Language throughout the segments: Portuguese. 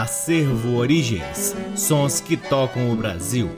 Acervo Origens Sons que tocam o Brasil.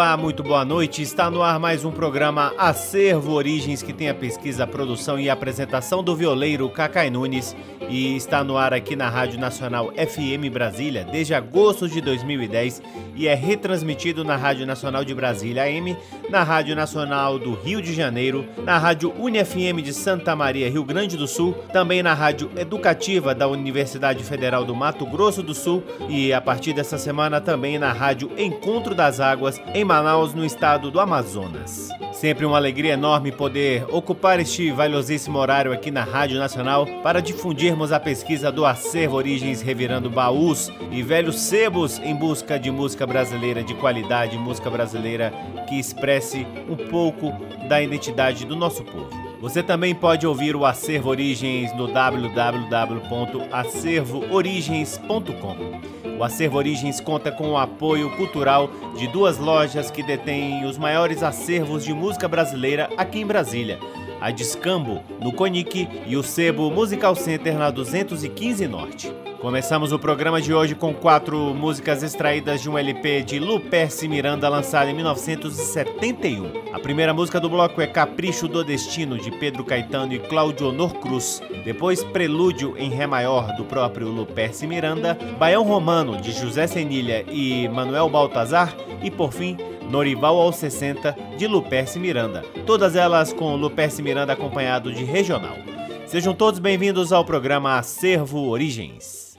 Olá, muito boa noite. Está no ar mais um programa Acervo Origens, que tem a pesquisa, a produção e a apresentação do violeiro Cacai Nunes e está no ar aqui na Rádio Nacional FM Brasília desde agosto de 2010 e é retransmitido na Rádio Nacional de Brasília AM, na Rádio Nacional do Rio de Janeiro, na Rádio UniFM de Santa Maria, Rio Grande do Sul, também na Rádio Educativa da Universidade Federal do Mato Grosso do Sul e a partir dessa semana também na Rádio Encontro das Águas em Manaus, no estado do Amazonas. Sempre uma alegria enorme poder ocupar este valiosíssimo horário aqui na Rádio Nacional para difundirmos a pesquisa do acervo Origens revirando baús e velhos sebos em busca de música brasileira de qualidade, música brasileira que expresse um pouco da identidade do nosso povo. Você também pode ouvir o Acervo Origens no www.acervoorigens.com. O Acervo Origens conta com o apoio cultural de duas lojas que detêm os maiores acervos de música brasileira aqui em Brasília. A Discambo, no Conic, e o Sebo Musical Center na 215 Norte. Começamos o programa de hoje com quatro músicas extraídas de um LP de Luperce Miranda lançado em 1971. A primeira música do bloco é Capricho do Destino de Pedro Caetano e Cláudio Honor Cruz. Depois Prelúdio em Ré maior do próprio Luperce Miranda, Baião Romano de José Senilha e Manuel Baltazar e por fim Norival aos 60 de Luperce Miranda. Todas elas com Luperce Miranda acompanhado de regional. Sejam todos bem-vindos ao programa Acervo Origens.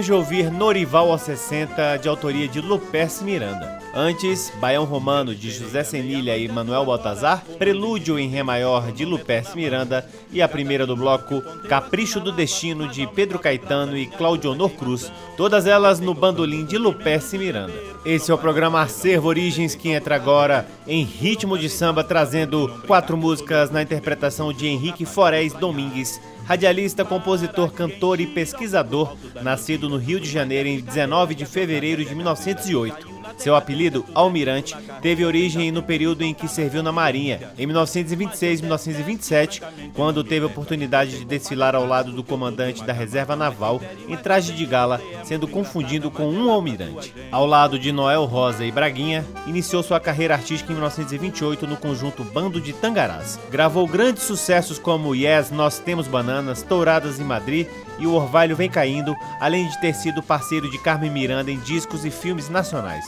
Acabamos de ouvir Norival aos 60, de autoria de Lupércio Miranda. Antes, Baião Romano, de José Senilha e Manuel Baltazar, Prelúdio em Ré Maior, de Lupércio Miranda, e a primeira do bloco, Capricho do Destino, de Pedro Caetano e Claudio Honor Cruz, todas elas no bandolim de Lupércio Miranda. Esse é o programa Acervo Origens, que entra agora em ritmo de samba, trazendo quatro músicas na interpretação de Henrique Forés Domingues, radialista, compositor, cantor e pesquisador, nascido no Rio de Janeiro em 19 de fevereiro de 1908. Seu apelido, Almirante, teve origem no período em que serviu na Marinha, em 1926 e 1927, quando teve a oportunidade de desfilar ao lado do comandante da Reserva Naval em traje de gala, sendo confundido com um almirante. Ao lado de Noel Rosa e Braguinha, iniciou sua carreira artística em 1928 no conjunto Bando de Tangarás. Gravou grandes sucessos como Yes, Nós Temos Bananas, Touradas em Madrid e O Orvalho Vem Caindo, além de ter sido parceiro de Carmen Miranda em discos e filmes nacionais.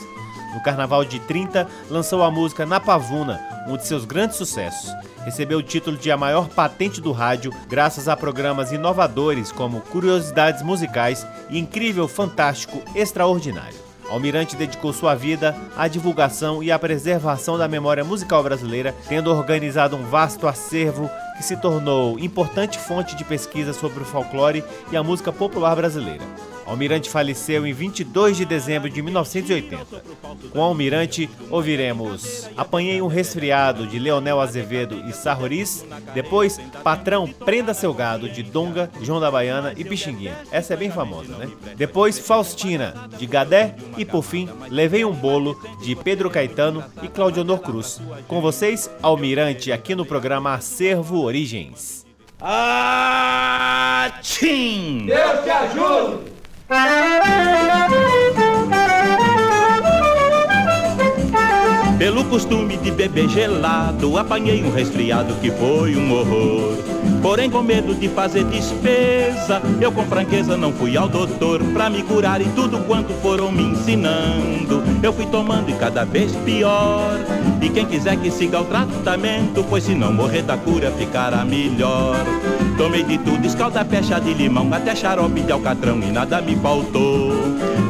No Carnaval de 30, lançou a música Na Pavuna, um de seus grandes sucessos. Recebeu o título de a maior patente do rádio graças a programas inovadores como Curiosidades Musicais e Incrível, Fantástico, Extraordinário. Almirante dedicou sua vida à divulgação e à preservação da memória musical brasileira, tendo organizado um vasto acervo que se tornou importante fonte de pesquisa sobre o folclore e a música popular brasileira. Almirante faleceu em 22 de dezembro de 1980. Com Almirante, ouviremos Apanhei um Resfriado, de Leonel Azevedo e Sarroris. Depois, Patrão Prenda Seu Gado, de Donga, João da Baiana e Pixinguinha. Essa é bem famosa, né? Depois, Faustina, de Gadé. E por fim, Levei um Bolo, de Pedro Caetano e Claudio Honor Cruz. Com vocês, Almirante, aqui no programa Acervo Origens. Atchim! Deus te ajude! Pelo costume de beber gelado, apanhei um resfriado que foi um horror. Porém, com medo de fazer despesa, eu com franqueza não fui ao doutor pra me curar e tudo quanto foram me ensinando. Eu fui tomando e cada vez pior. E quem quiser que siga o tratamento, pois se não morrer da cura ficará melhor. Tomei de tudo, escalda, pecha de limão, até xarope de alcatrão e nada me faltou.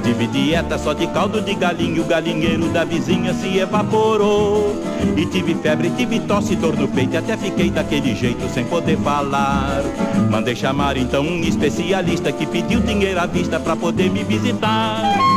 Tive dieta só de caldo de galinho, o galinheiro da vizinha se evaporou. E tive febre, tive tosse, dor no peito, até fiquei daquele jeito sem poder falar. Mandei chamar então um especialista que pediu dinheiro à vista pra poder me visitar.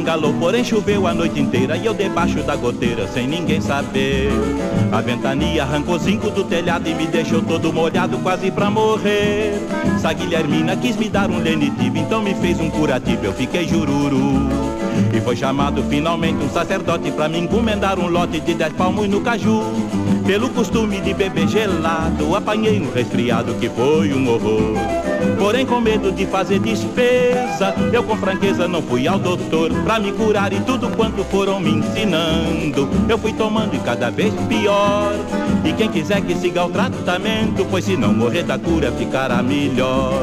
Bangalô Porém choveu a noite inteira e eu debaixo da goteira sem ninguém saber. A ventania arrancou cinco do telhado e me deixou todo molhado quase pra morrer. Sa Guilhermina quis me dar um lenitivo, então me fez um curativo, eu fiquei jururu. E foi chamado finalmente um sacerdote pra me encomendar um lote de dez palmos no caju. Pelo costume de beber gelado, apanhei um resfriado que foi um horror. Porém, com medo de fazer despesa, eu com franqueza não fui ao doutor pra me curar e tudo quanto foram me ensinando. Eu fui tomando e cada vez pior. E quem quiser que siga o tratamento, pois se não morrer da cura, ficará melhor.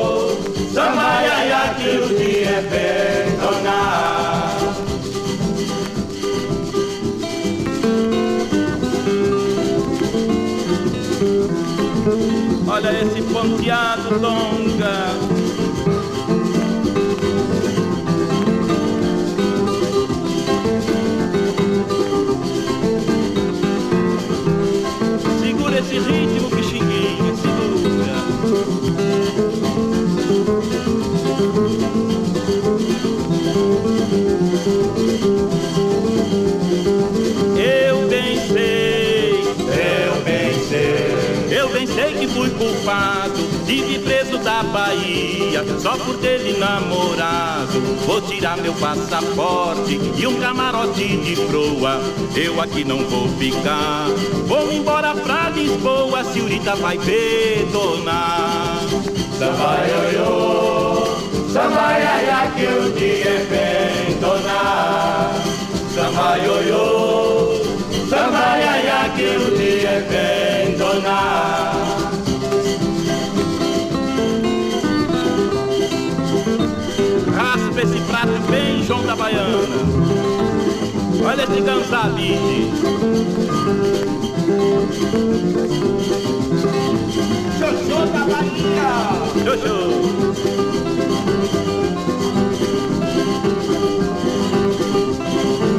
samba iaia, que o dia é bem donar. olha esse ponteado longa. Só por ter lhe namorado. Vou tirar meu passaporte e um camarote de proa. Eu aqui não vou ficar. Vou embora pra Lisboa, senhorita vai detonar. Samba ioiô, samba iaia que o dia é bem donar. Samba ioiô, samba iaia que o dia é bem donar. Esse prato bem João da Baiana. Olha esse ganzabide. Xoxô da Bahia. Xoxô.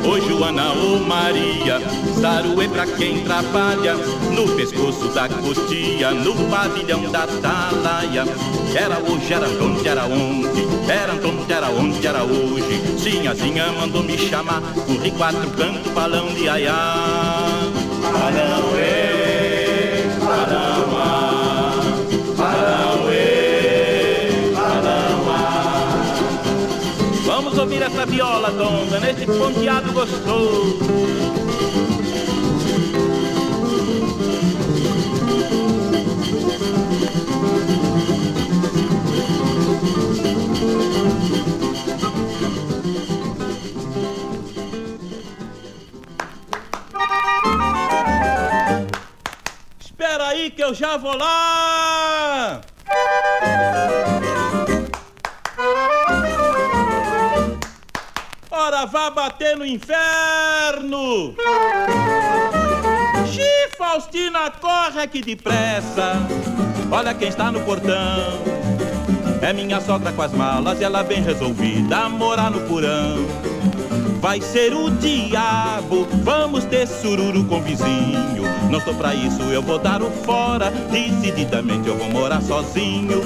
Ô Joana, ô Maria, saruê pra quem trabalha No pescoço da cotia, no pavilhão da talaia Era hoje, era onde, era onde Era onde, era onde, era hoje. Sinhazinha mandou me chamar Corri quatro cantos, balão de aiá. Balão, ê, balão, ah, balão, ê, balão, ah. Vamos ouvir essa viola, donda, nesse ponteado gostoso aí que eu já vou lá! Ora, vá bater no inferno! Xi, Faustina, corre aqui depressa! Olha quem está no portão! É minha sogra com as malas e ela vem resolvida a morar no porão. Vai ser o diabo. Vamos ter sururu com vizinho. Não estou pra isso, eu vou dar o fora. Decididamente eu vou morar sozinho.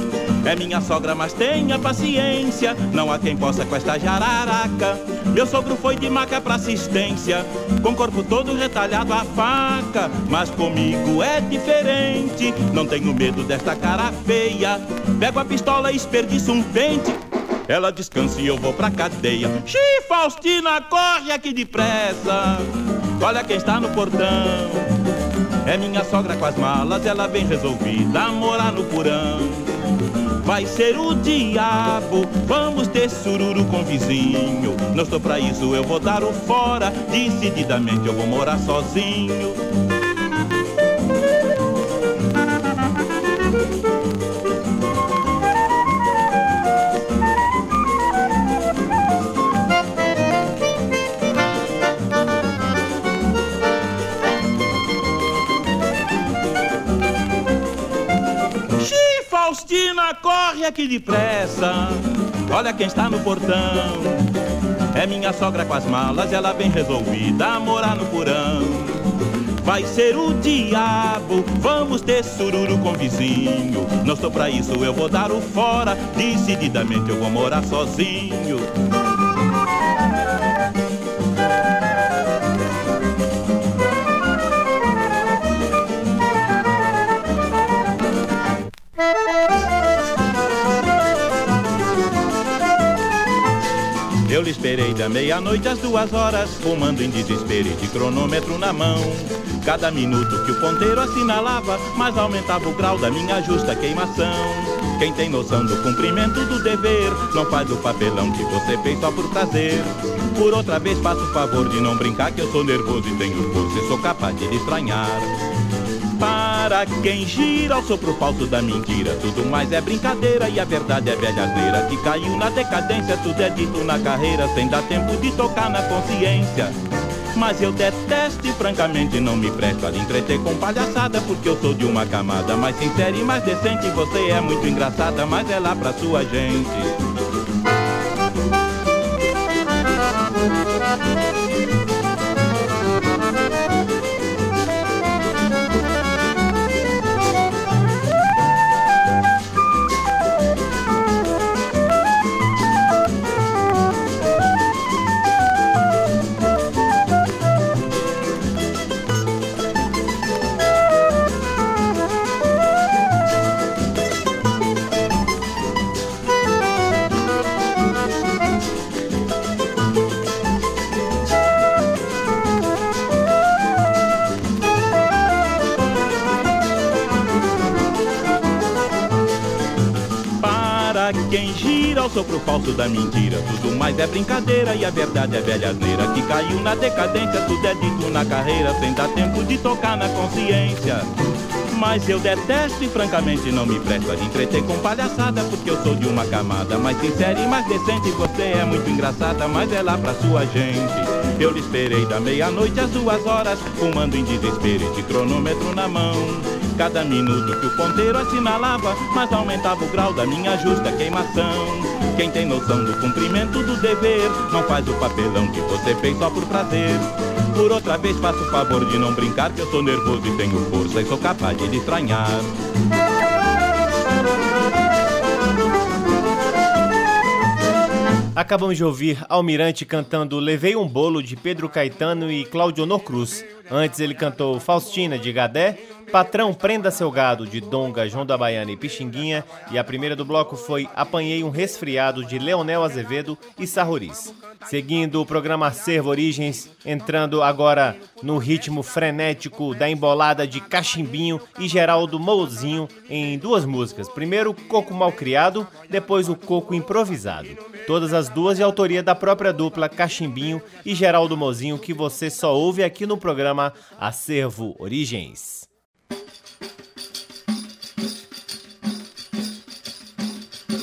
É minha sogra, mas tenha paciência. Não há quem possa com esta jararaca. Meu sogro foi de maca pra assistência, com corpo todo retalhado a faca. Mas comigo é diferente. Não tenho medo desta cara feia. Pego a pistola e esperdiço um pente. Ela descansa e eu vou pra cadeia. Xi, Faustina, corre aqui depressa. Olha quem está no portão. É minha sogra com as malas, ela vem resolvida a morar no porão. Vai ser o diabo, vamos ter sururu com vizinho. Não estou pra isso, eu vou dar o fora. Decididamente eu vou morar sozinho. Corre aqui depressa. Olha quem está no portão. É minha sogra com as malas, ela vem resolvida a morar no porão. Vai ser o diabo, vamos ter sururu com vizinho. Não estou pra isso, eu vou dar o fora. Decididamente eu vou morar sozinho. Lhe esperei da meia-noite às duas horas, fumando em desespero e de cronômetro na mão. Cada minuto que o ponteiro assinalava, mais aumentava o grau da minha justa queimação. Quem tem noção do cumprimento do dever, não faz o papelão que você fez só por prazer. Por outra vez, faço o favor de não brincar, que eu sou nervoso e tenho força e sou capaz de lhe estranhar. Para quem gira ao sopro falso da mentira, tudo mais é brincadeira e a verdade é velhadeira que caiu na decadência. Tudo é dito na carreira sem dar tempo de tocar na consciência. Mas eu detesto e francamente não me presto a lhe entreter com palhaçada Porque eu sou de uma camada mais sincera e mais decente Você é muito engraçada, mas é lá pra sua gente sopro falso da mentira. Tudo mais é brincadeira e a verdade é velha asneira que caiu na decadência. Tudo é dito na carreira sem dar tempo de tocar na consciência. Mas eu detesto e francamente não me presto a entreter com palhaçada Porque eu sou de uma camada mais sincera e mais decente Você é muito engraçada, mas é lá pra sua gente Eu lhe esperei da meia-noite às duas horas Fumando em desespero e de cronômetro na mão Cada minuto que o ponteiro assinalava Mas aumentava o grau da minha justa queimação quem tem noção do cumprimento do dever não faz o papelão que você fez só por prazer. Por outra vez, faço o favor de não brincar, que eu sou nervoso e tenho força e sou capaz de lhe estranhar. Acabamos de ouvir Almirante cantando Levei um Bolo de Pedro Caetano e Claudio Cruz. Antes ele cantou Faustina de Gadé Patrão Prenda Seu Gado, de Donga, João da Baiana e Pixinguinha. E a primeira do bloco foi Apanhei um Resfriado, de Leonel Azevedo e Sarroris. Seguindo o programa Servo Origens, entrando agora no ritmo frenético da embolada de Cachimbinho e Geraldo Mouzinho em duas músicas. Primeiro, Coco Malcriado, depois o Coco Improvisado. Todas as duas de autoria da própria dupla Cachimbinho e Geraldo Mozinho, que você só ouve aqui no programa Acervo Origens.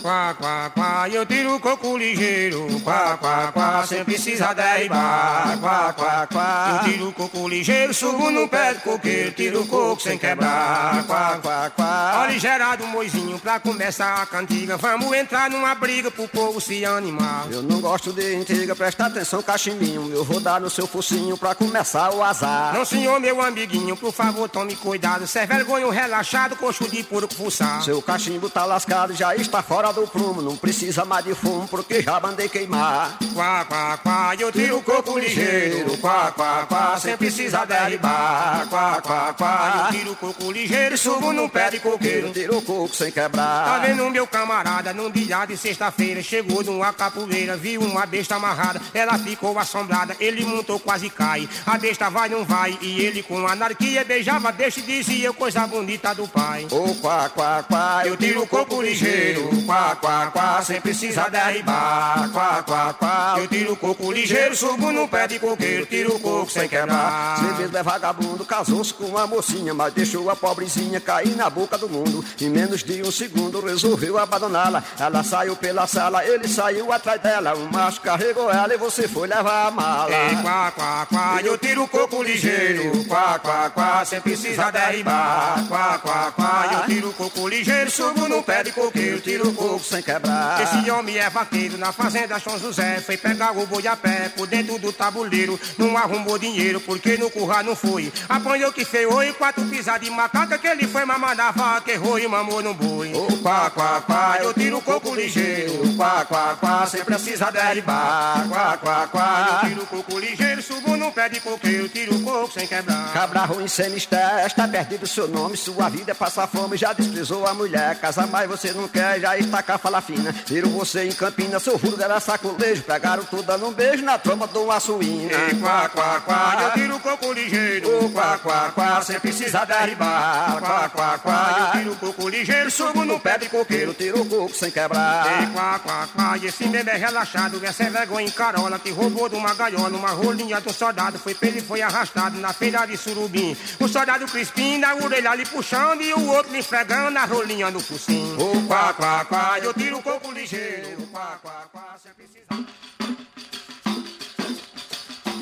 Quá, quá, quá, eu tiro o coco ligeiro. Quá, quá, quá, sem precisar derribar. Quá, quá, quá, eu tiro o coco ligeiro. Subo no pé do coqueiro, tiro o coco sem quebrar. Quá, quá, quá. Olha, gerado moizinho pra começar a cantiga. Vamos entrar numa briga pro povo se animar. Eu não gosto de intriga, presta atenção, cachimbinho. Eu vou dar no seu focinho pra começar o azar. Não, senhor, meu amiguinho, por favor, tome cuidado. Cê é vergonha relaxado, coxo de puro fuçar. Seu cachimbo tá lascado, já está fora do prumo. Não precisa mais de fumo, porque já mandei queimar. Quá, quá, quá, eu tiro o coco ligeiro. Quá, quá, quá, sem precisar derribar. Quá, quá, quá, eu tiro o coco ligeiro. Subo num pé de coqueiro. Tiro o coco sem Tá quebrar. vendo meu camarada, num dia de sexta-feira Chegou numa capoeira, viu uma besta amarrada Ela ficou assombrada, ele montou quase cai A besta vai, não vai, e ele com anarquia Beijava a besta e dizia coisa bonita do pai Ô, quá, quá, quá, eu tiro o coco ligeiro, quá, quá, quá, sem precisar derribar, quá, quá, quá. Eu tiro o coco ligeiro, subo no pé de coqueiro, tiro o coco sem quebrar. Cê mesmo é vagabundo, casou-se com uma mocinha, mas deixou a pobrezinha cair na boca do mundo. Em menos de um segundo resolveu abandoná-la. Ela saiu pela sala, ele saiu atrás dela. O macho carregou ela e você foi levar a mala. Ei, quá, quá, quá, eu tiro o coco ligeiro, quá, quá, quá, sem precisar derribar, quá, quá, quá. Eu tiro o coco ligeiro, subo no pé de coqueiro, tiro o coco sem quebrar. Esse homem é vaqueiro na fazenda São José. Foi pegar o boi a pé por dentro do tabuleiro. Não arrumou dinheiro porque no curral não foi. Apanhou que feio e quatro pisadas de macaca. Que ele foi mamar na vaca, errou e mamou no boi. Ô, quá, quá, quá, eu tiro o coco ligeiro. Quá, quá, quá, sem precisar derribar. Quá, quá, quá. Eu tiro o coco ligeiro, subo no pé de coqueiro, tiro o coco sem quebrar. Cabra ruim sem mistério, está perdido seu nome. Sua vida passar fome, já desprezou a mulher. Casa mais você não quer, já está a fala fina. Viram você em Campina, seu furo era sacolejo. Pegaram tudo dando um beijo na tromba do açuína. Ei, quá, quá, quá, eu tiro o coco ligeiro. Quá, quá, quá, sem precisar derribar. Quá, quá, quá, Eu tiro o coco ligeiro, subo no pé de coqueiro. tiro o coco sem Ei, quebrar. quá, quá, quá, e esse bebê relaxado, essa é vergonha em carola, que roubou de uma gaiola, uma rolinha do soldado, foi preso e foi arrastado na feira de surubim. O soldado Crispim na orelha lhe puxando e o outro lhe esfregando a rolinha no focinho. Ô, quá, quá, quá, eu tiro o coco ligeiro, quá, quá, quá, sem precisar.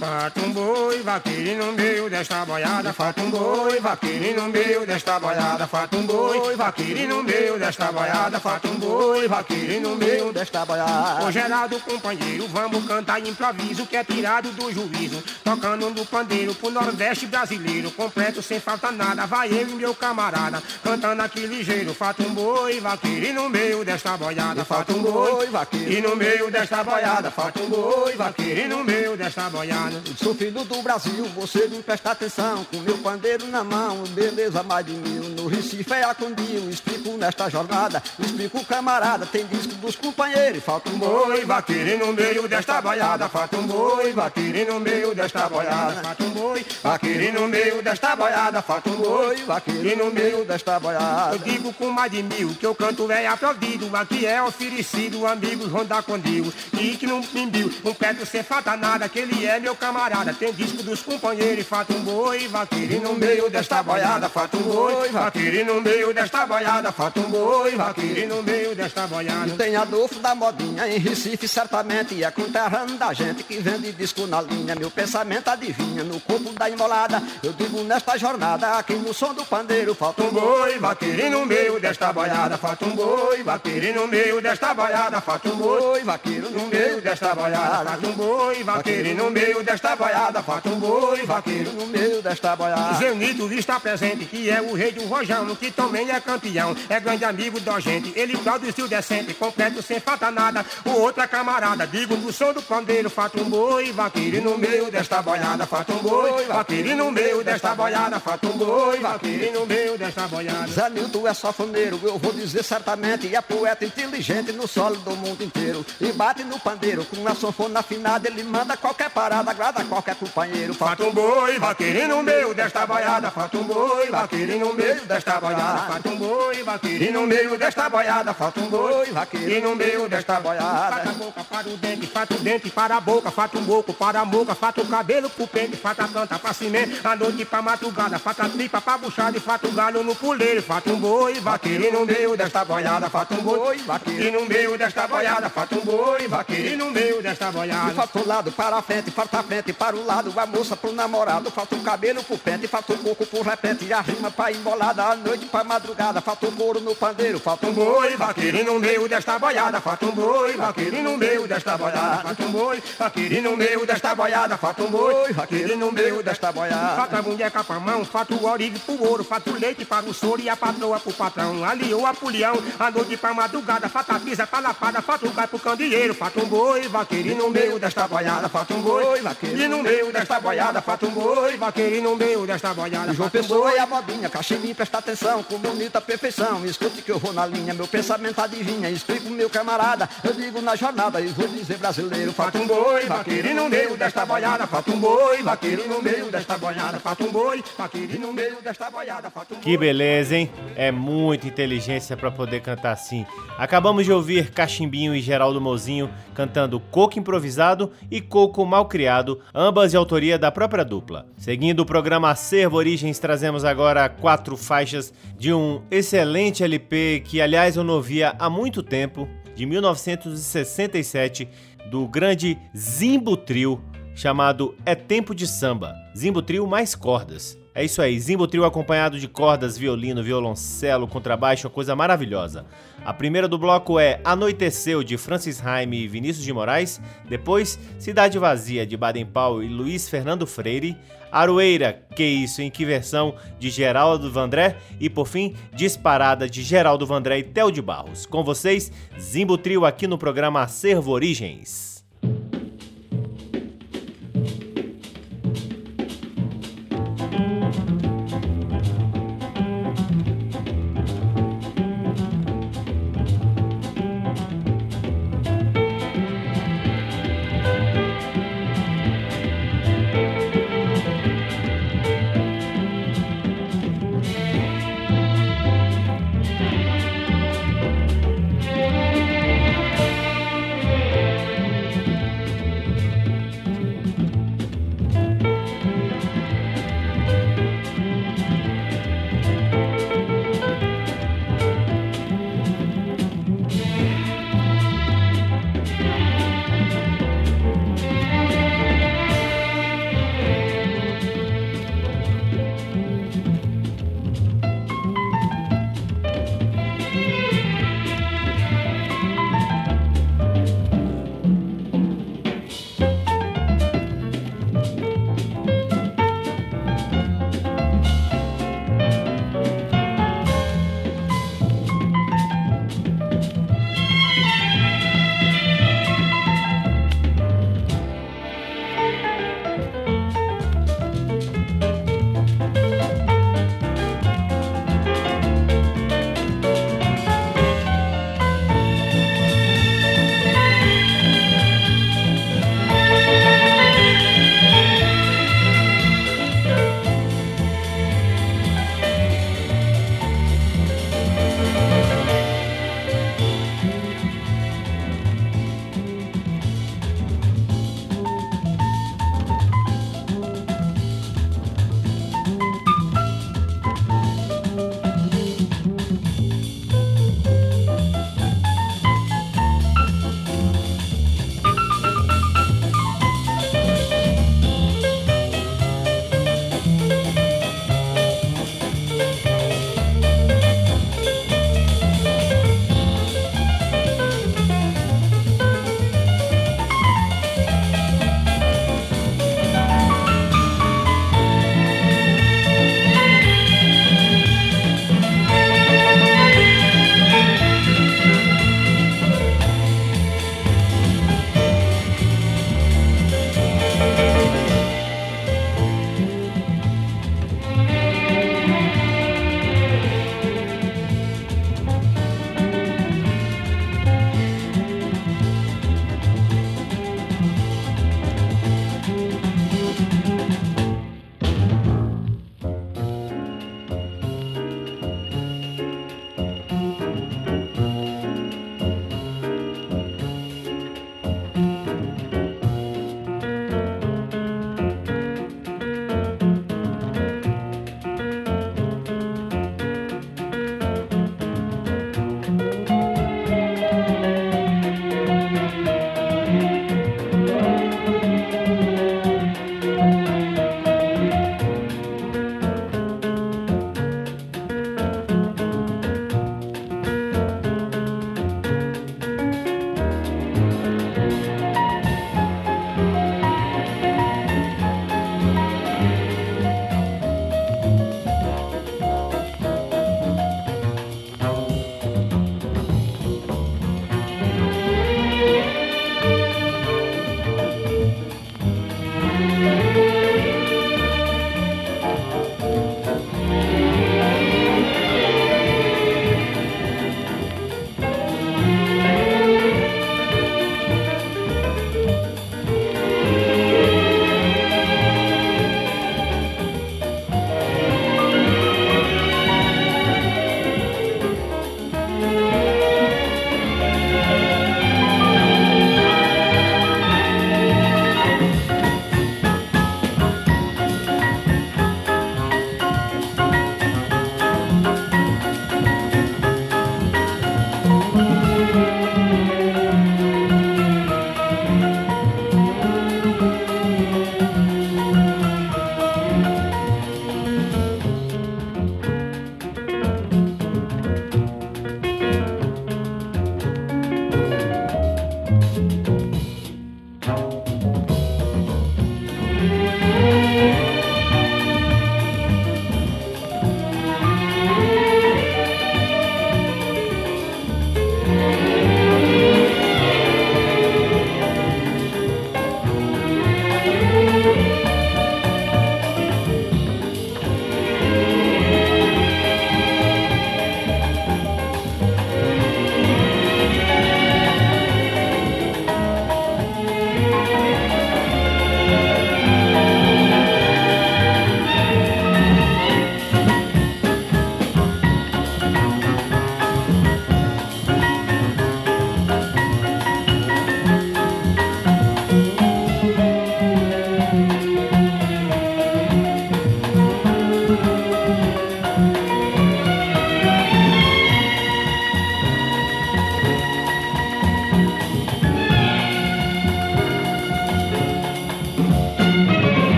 Falta um boi, vaqueiro no meio desta boiada. Falta um boi, vaqueiro no meio desta boiada. Falta um boi, vaqueiro no meio desta boiada. Falta um boi, vaqueiro no meio desta boiada. Ô Geraldo, companheiro, vamos cantar improviso que é tirado do juízo. Tocando no pandeiro pro Nordeste brasileiro. Completo sem falta nada, vai eu e meu camarada. Cantando aqui ligeiro. Falta um boi, vaqueiro no meio desta boiada. Falta um boi, vaqueiro. e no meio desta boiada. Falta um boi, vaqueiro no meio desta boiada. Sou filho do Brasil, você me presta atenção Com meu pandeiro na mão, beleza mais de mil No Recife é a Condil, explico nesta jornada Explico camarada, tem disco dos companheiros Falta um Boi, vaqueiro no meio desta boiada. Falta um boi, vaqueiro no meio desta boiada. Falta um boi, vaqueiro no meio desta boiada. Falta um boi, vaqueiro no meio desta boiada Eu digo com mais de mil que o canto é aplaudido. Aqui é oferecido, amigos Ronda Condil. E que não pimbiu, um perto sem falta nada. Que ele é meu camarada. Tem disco dos companheiros. Falta um boi, vaqueiro no meio desta boiada. Falta um boi, vaqueiro no meio desta boiada. Falta um boi, vaqueiro no meio desta boiada. Tem Adolfo da modinha em Recife certamente É conterrâneo da gente que vende disco na linha Meu pensamento adivinha no corpo da imolada Eu digo nesta jornada aqui no som do pandeiro Falta um boi, vaqueiro no meio desta boiada. Falta um boi, vaqueiro no meio desta boiada. Falta um boi, vaqueiro no meio desta boiada. Falta um boi, vaqueiro no meio desta boiada. Um boi, vaqueiro no meio desta boiada Zeunito está presente, que é o rei do rojão, que também é campeão, é grande amigo da gente. Ele produziu decente, completo sem falta nada. O outro é camarada, digo no som do pandeiro, falta um boi, vaqueiro no meio desta boiada. Falta um boi, vaqueiro no meio desta boiada. Falta um boi, vaqueiro no meio desta boiada. Zé Nilton é safoneiro, eu vou dizer certamente É poeta inteligente no solo do mundo inteiro E bate no pandeiro com a sanfona afinada Ele manda qualquer parada madrugada qualquer companheiro. Falta um boi, vaqueirinho no meio desta boiada. Falta um boi, vaqueirinho no meio desta boiada. Falta um boi, vaqueirinho no meio desta boiada. Falta um boi, vaqueirinho no meio desta boiada. Falta a boca para o dente, falta o dente para a boca. Falta um boco para a boca, falta o cabelo pro pente. Falta a canta pra cimento, a noite pra madrugada. Falta a tripa pra buchada e falta o galho no puleiro. Falta um boi, vaqueirinho no meio desta boiada. Falta um boi, vaqueirinho no meio desta boiada. Falta um boi, vaqueirinho no meio desta boiada. Falta o lado para a frente, falta a frente para o lado. A moça pro namorado, falta o cabelo pro pente. Falta o coco por repente a rima pra embolada. A noite pra madrugada, falta o couro no pandeiro. Falta um boi, vaqueirinho no meio desta boiada. Falta um boi, vaqueirinho no meio desta boiada. Falta um boi, vaqueirinho no meio desta boiada. Falta um boi, vaqueirinho no meio desta boiada. Falta a munheca pra mão, falta o orive pro ouro. Falta o leite para o soro e a patroa pro patrão. Aliou a pulião, a noite pra madrugada. Falta a pisa pra lapada, falta o gai pro candeeiro. Falta um boi, vaqueirinho no meio desta boiada. Falta um boi, vaqueirinho no meio desta boiada. Falta um boi, vaqueirinho no meio desta boiada. João Pessoa e a modinha, cachimbinho, presta atenção, com bonita perfeição. Escute que eu vou na linha, meu pensamento adivinha. Explico meu camarada, eu digo na jornada e vou dizer brasileiro. Falta um boi, vaqueirinho no meio desta boiada. Falta um boi, vaqueirinho no meio desta boiada. Falta um boi, vaqueirinho no meio desta boiada. Falta um Que beleza, hein? É muita inteligência pra poder cantar assim. Acabamos de ouvir Cachimbinho e Geraldo Mozinho cantando Coco Improvisado e Coco Malcriado, ambas de autoria da própria dupla. Seguindo o programa Acervo Origens, trazemos agora quatro faixas de um excelente LP que, aliás, eu não ouvia há muito tempo, de 1967, do grande Zimbo Trio, chamado É Tempo de Samba. Zimbo Trio mais cordas. É isso aí, Zimbo Trio acompanhado de cordas, violino, violoncelo, contrabaixo, uma coisa maravilhosa. A primeira do bloco é Anoiteceu, de Francis Haime e Vinícius de Moraes. Depois, Cidade Vazia, de Baden Powell e Luiz Fernando Freire. Aroeira, Que Isso, em que versão, de Geraldo Vandré. E por fim, Disparada, de Geraldo Vandré e Theo de Barros. Com vocês, Zimbo Trio aqui no programa Acervo Origens.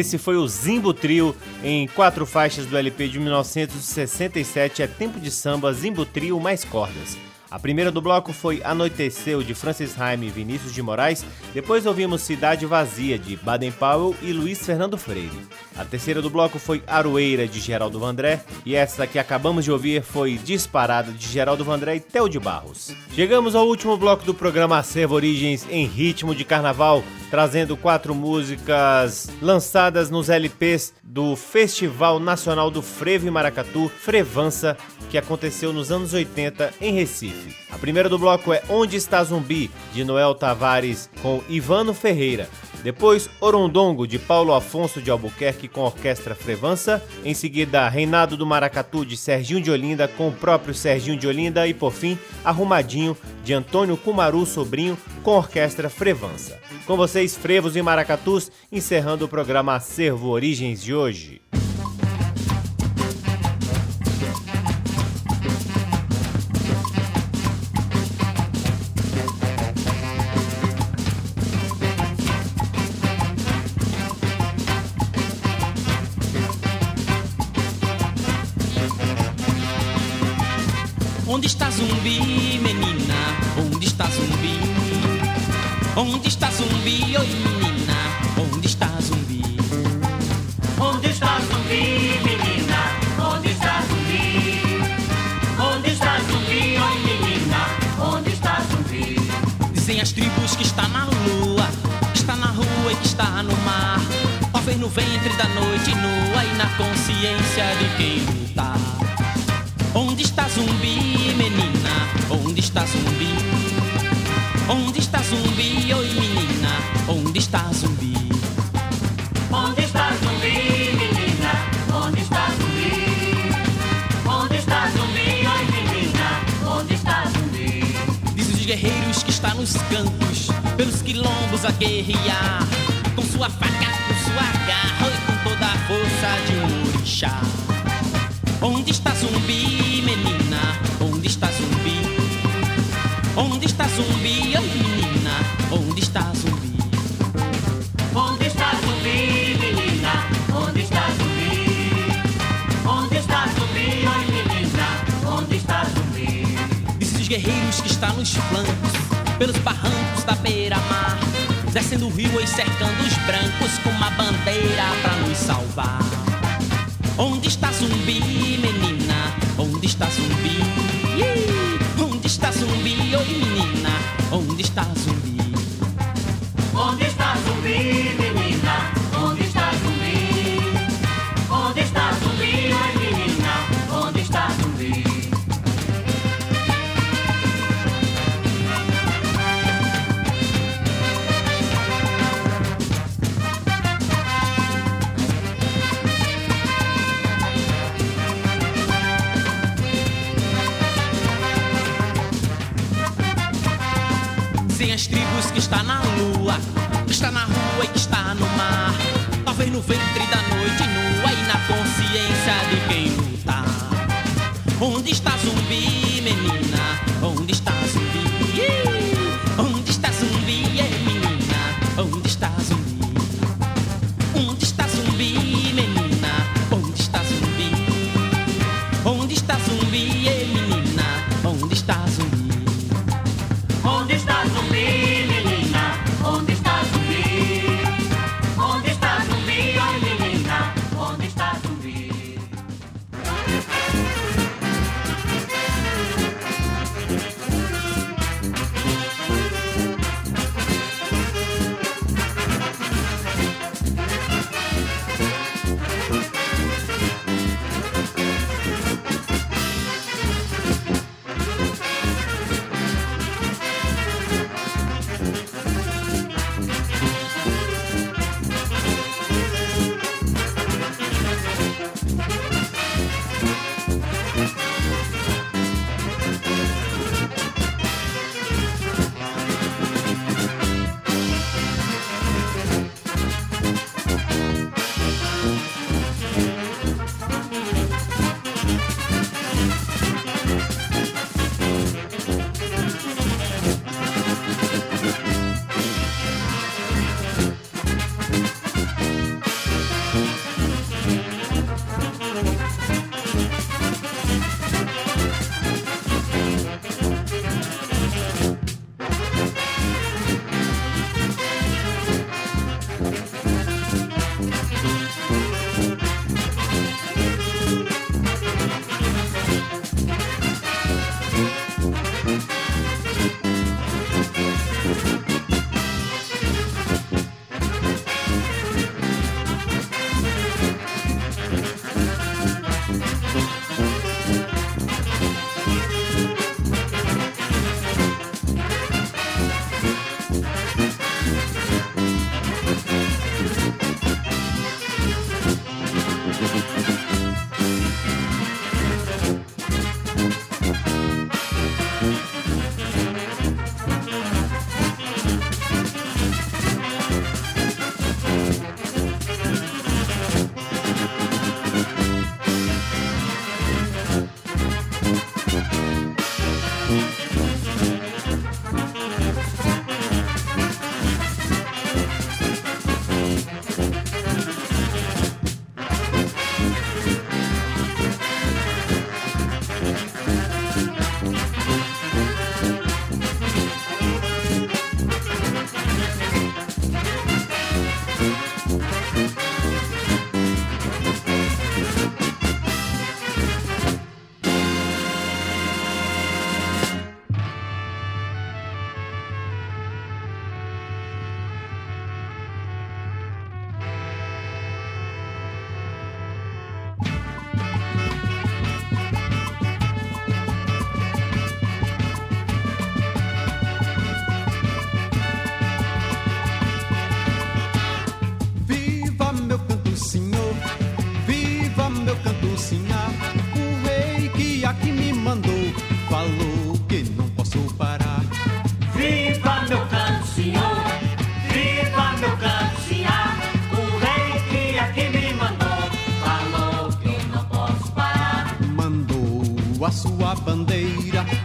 Esse foi o Zimbo Trio em quatro faixas do LP de 1967, é Tempo de Samba, Zimbo Trio mais cordas. A primeira do bloco foi Anoiteceu, de Francis Haim e Vinícius de Moraes. Depois ouvimos Cidade Vazia, de Baden Powell e Luiz Fernando Freire. A terceira do bloco foi Aroeira, de Geraldo Vandré. E essa que acabamos de ouvir foi Disparada, de Geraldo Vandré e Theo de Barros. Chegamos ao último bloco do programa Acervo Origens em ritmo de carnaval, trazendo quatro músicas lançadas nos LPs do Festival Nacional do Frevo e Maracatu, Frevança, que aconteceu nos anos 80 em Recife. A primeira do bloco é Onde Está Zumbi, de Noel Tavares com Ivano Ferreira. Depois, Orondongo, de Paulo Afonso de Albuquerque com Orquestra Frevança. Em seguida, Reinado do Maracatu, de Serginho de Olinda com o próprio Serginho de Olinda. E por fim, Arrumadinho, de Antônio Cumaru Sobrinho com Orquestra Frevança. Com vocês, Frevos e Maracatus, encerrando o programa Acervo Origens de hoje. Zumbi, menina? Onde está zumbi? Onde está zumbi, oi menina? Onde está zumbi? Onde está zumbi, menina? Onde está zumbi? Onde está zumbi, oi menina? Onde está zumbi? Dizem as tribos que está na lua, que está na rua e que está no mar. Talvez no ventre da noite nua e na consciência de quem lutar. Onde está zumbi, menina? Onde está zumbi? Onde está zumbi, oi menina? Onde está zumbi? Onde está zumbi, menina? Onde está zumbi? Onde está zumbi, oi menina? Onde está zumbi? Diz os guerreiros que está nos campos, pelos quilombos a guerrear, com sua faca, com sua garra e com toda a força de um orixá. Onde está zumbi, Onde está zumbi, oi menina? Onde está zumbi? Onde está zumbi, menina? Onde está zumbi? Onde está zumbi, oi menina? Onde está zumbi? Diz os guerreiros que está nos flancos, pelos barrancos da beira-mar, descendo o rio e cercando os brancos com uma bandeira pra nos salvar. Onde está zumbi, menina? Onde está zumbi? Onde está zumbi, oi menina? Onde está zumbi? Onde está zumbi, menina? Tem as tribos que está na lua, que está na rua e que está no mar. Talvez no ventre da noite nua e na consciência de quem luta. Onde está zumbi, menina? Onde está zumbi?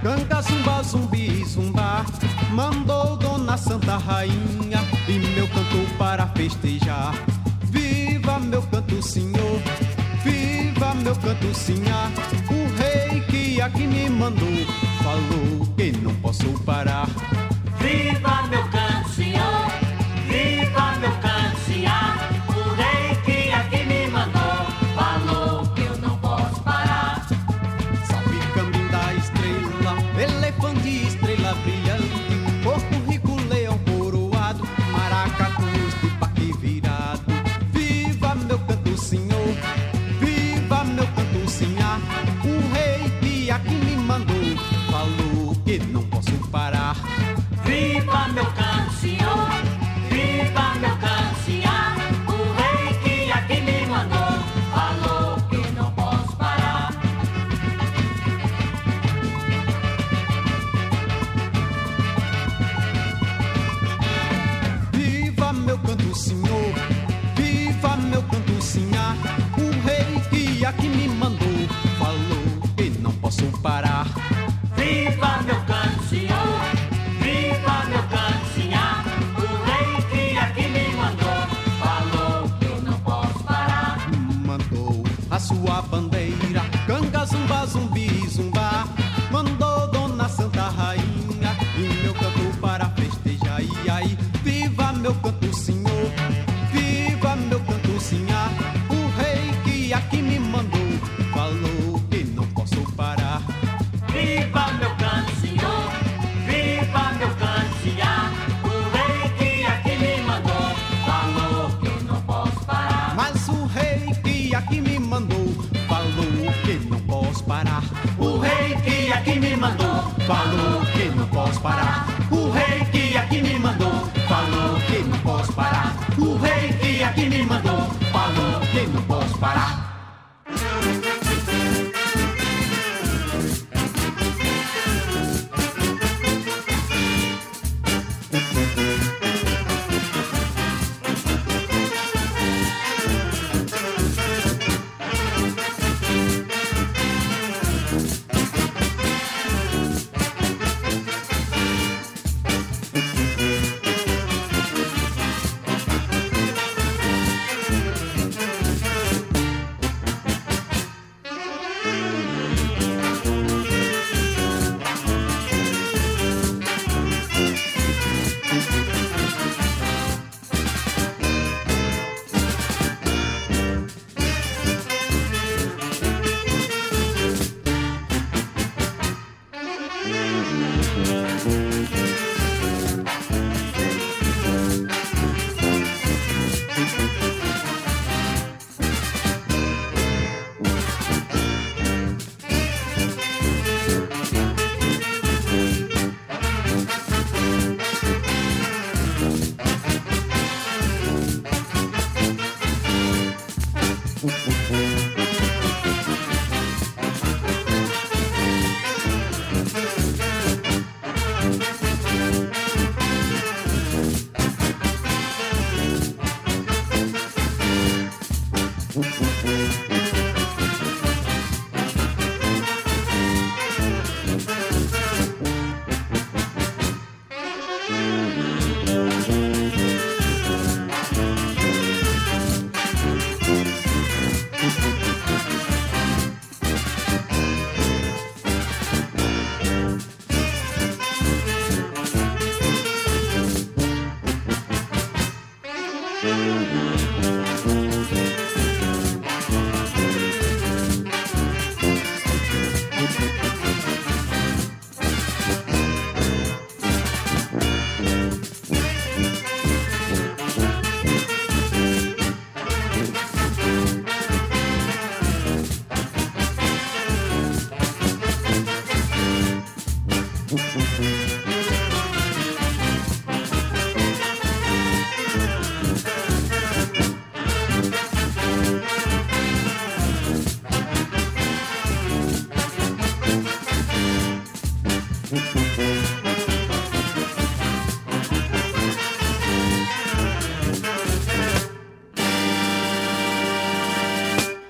Canta zumba, zumbi, zumba, mandou Dona Santa Rainha e meu canto para festejar. Viva meu canto, senhor, viva meu canto, sinhá. O rei que aqui me mandou falou que não posso parar. a bandeira.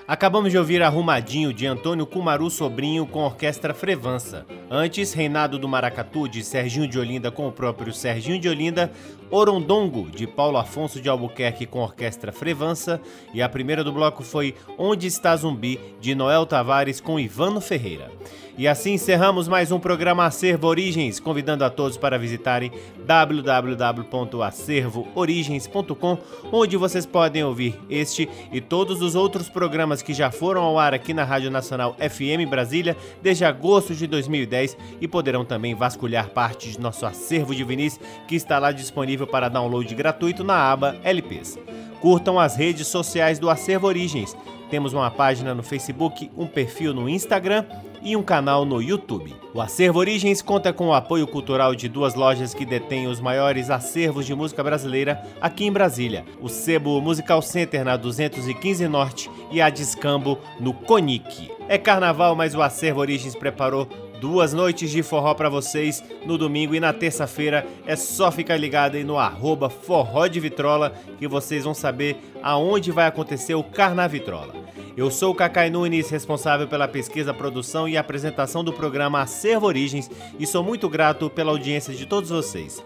Acabamos de ouvir Arrumadinho de Antônio Cumaru Sobrinho com Orquestra Frevança. Antes, Reinado do Maracatu de Serginho de Olinda com o próprio Serginho de Olinda, Orondongo de Paulo Afonso de Albuquerque com Orquestra Frevança e a primeira do bloco foi Onde está Zumbi de Noel Tavares com Ivano Ferreira. E assim encerramos mais um programa Acervo Origens, convidando a todos para visitarem www.acervoorigens.com, onde vocês podem ouvir este e todos os outros programas que já foram ao ar aqui na Rádio Nacional FM Brasília desde agosto de 2010 e poderão também vasculhar parte de nosso acervo de vinis que está lá disponível para download gratuito na aba LPs. Curtam as redes sociais do Acervo Origens. Temos uma página no Facebook, um perfil no Instagram e um canal no YouTube. O Acervo Origens conta com o apoio cultural de duas lojas que detêm os maiores acervos de música brasileira aqui em Brasília: o Sebo Musical Center na 215 Norte e a Discambo no Conic. É carnaval, mas o Acervo Origens preparou duas noites de forró para vocês no domingo e na terça-feira. É só ficar ligado aí no arroba forró de Vitrola que vocês vão saber aonde vai acontecer o Carnavitrola. Eu sou o Cacai Nunes, responsável pela pesquisa, produção e apresentação do programa Acervo Origens e sou muito grato pela audiência de todos vocês.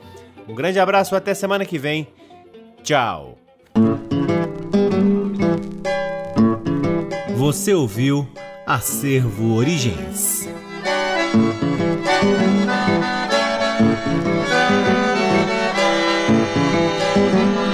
Um grande abraço, até semana que vem. Tchau. Você ouviu Acervo Origens. Thank you.